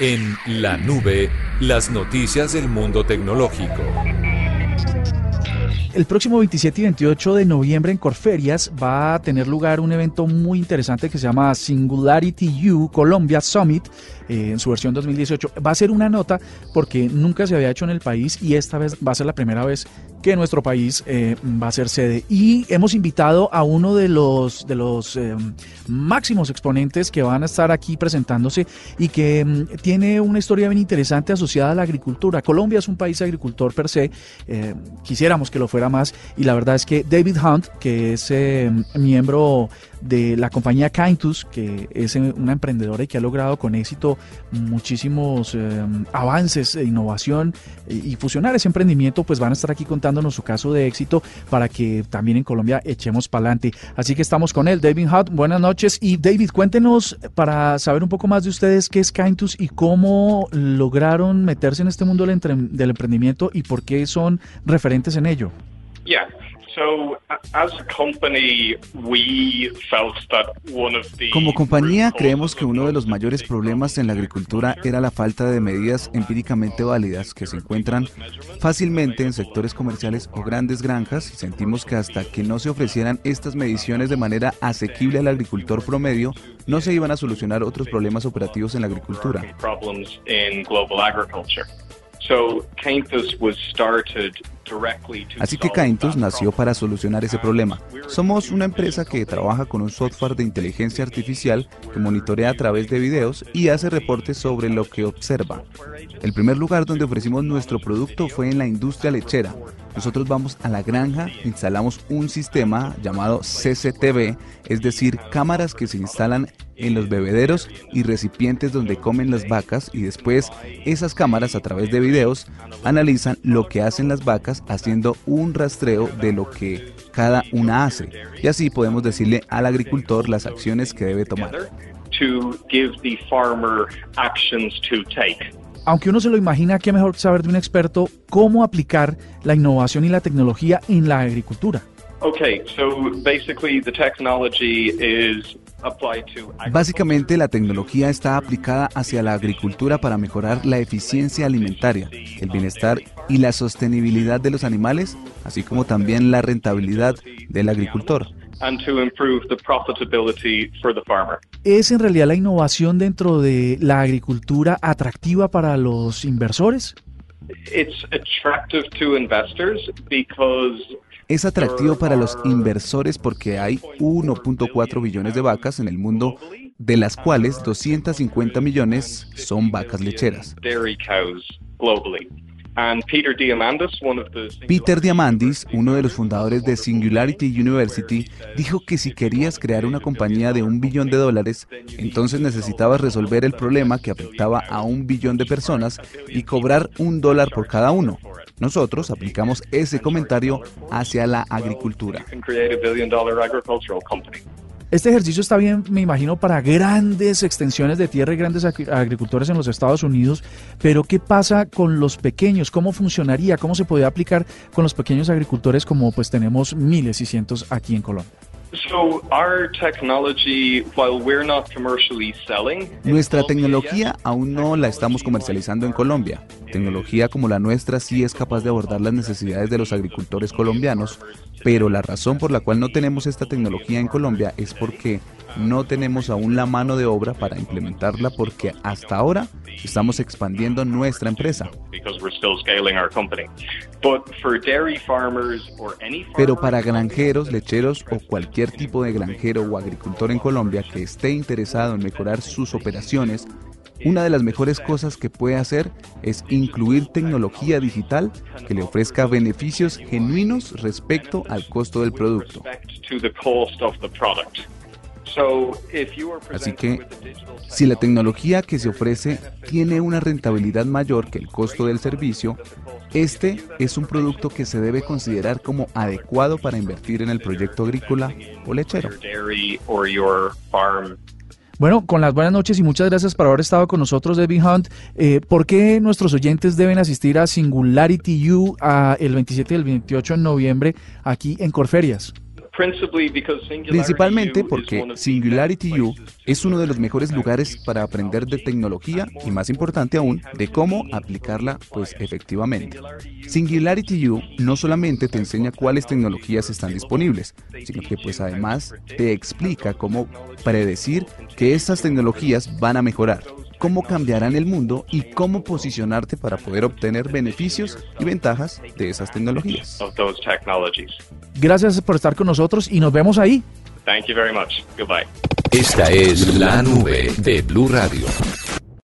En la nube, las noticias del mundo tecnológico. El próximo 27 y 28 de noviembre en Corferias va a tener lugar un evento muy interesante que se llama Singularity U Colombia Summit eh, en su versión 2018. Va a ser una nota porque nunca se había hecho en el país y esta vez va a ser la primera vez que nuestro país eh, va a ser sede. Y hemos invitado a uno de los, de los eh, máximos exponentes que van a estar aquí presentándose y que mm, tiene una historia bien interesante asociada a la agricultura. Colombia es un país agricultor per se, quisiéramos que lo fuera más y la verdad es que David Hunt, que es miembro de la compañía Kaintus, que es una emprendedora y que ha logrado con éxito muchísimos eh, avances e innovación y fusionar ese emprendimiento, pues van a estar aquí su caso de éxito para que también en Colombia echemos para adelante. Así que estamos con él, David Hunt. Buenas noches. Y David, cuéntenos para saber un poco más de ustedes qué es Kaintus y cómo lograron meterse en este mundo del, del emprendimiento y por qué son referentes en ello. Como compañía, creemos que uno de los mayores problemas en la agricultura era la falta de medidas empíricamente válidas que se encuentran fácilmente en sectores comerciales o grandes granjas y sentimos que hasta que no se ofrecieran estas mediciones de manera asequible al agricultor promedio, no se iban a solucionar otros problemas operativos en la agricultura. Así que Caintus nació para solucionar ese problema. Somos una empresa que trabaja con un software de inteligencia artificial que monitorea a través de videos y hace reportes sobre lo que observa. El primer lugar donde ofrecimos nuestro producto fue en la industria lechera. Nosotros vamos a la granja, instalamos un sistema llamado CCTV, es decir, cámaras que se instalan en los bebederos y recipientes donde comen las vacas y después esas cámaras a través de videos analizan lo que hacen las vacas haciendo un rastreo de lo que cada una hace y así podemos decirle al agricultor las acciones que debe tomar. Aunque uno se lo imagina, qué mejor saber de un experto cómo aplicar la innovación y la tecnología en la agricultura. Básicamente la tecnología está aplicada hacia la agricultura para mejorar la eficiencia alimentaria, el bienestar y la sostenibilidad de los animales, así como también la rentabilidad del agricultor. ¿Es en realidad la innovación dentro de la agricultura atractiva para los inversores? Es atractivo para los inversores porque hay 1.4 billones de vacas en el mundo, de las cuales 250 millones son vacas lecheras. Peter Diamandis, uno de los fundadores de Singularity University, dijo que si querías crear una compañía de un billón de dólares, entonces necesitabas resolver el problema que afectaba a un billón de personas y cobrar un dólar por cada uno. Nosotros aplicamos ese comentario hacia la agricultura. Este ejercicio está bien, me imagino, para grandes extensiones de tierra y grandes agricultores en los Estados Unidos, pero ¿qué pasa con los pequeños? ¿Cómo funcionaría? ¿Cómo se podría aplicar con los pequeños agricultores como pues tenemos miles y cientos aquí en Colombia? Nuestra tecnología aún no la estamos comercializando en Colombia. Tecnología como la nuestra sí es capaz de abordar las necesidades de los agricultores colombianos, pero la razón por la cual no tenemos esta tecnología en Colombia es porque no tenemos aún la mano de obra para implementarla porque hasta ahora estamos expandiendo nuestra empresa. Pero para granjeros, lecheros o cualquier tipo de granjero o agricultor en Colombia que esté interesado en mejorar sus operaciones, una de las mejores cosas que puede hacer es incluir tecnología digital que le ofrezca beneficios genuinos respecto al costo del producto. Así que, si la tecnología que se ofrece tiene una rentabilidad mayor que el costo del servicio, este es un producto que se debe considerar como adecuado para invertir en el proyecto agrícola o lechero. Bueno, con las buenas noches y muchas gracias por haber estado con nosotros, David Hunt. Eh, ¿Por qué nuestros oyentes deben asistir a Singularity U a el 27 y el 28 de noviembre aquí en Corferias? Principalmente porque Singularity U es uno de los mejores lugares para aprender de tecnología y más importante aún, de cómo aplicarla pues efectivamente. Singularity U no solamente te enseña cuáles tecnologías están disponibles, sino que pues además te explica cómo predecir que estas tecnologías van a mejorar cómo cambiarán el mundo y cómo posicionarte para poder obtener beneficios y ventajas de esas tecnologías. Gracias por estar con nosotros y nos vemos ahí. Esta es la nube de Blue Radio.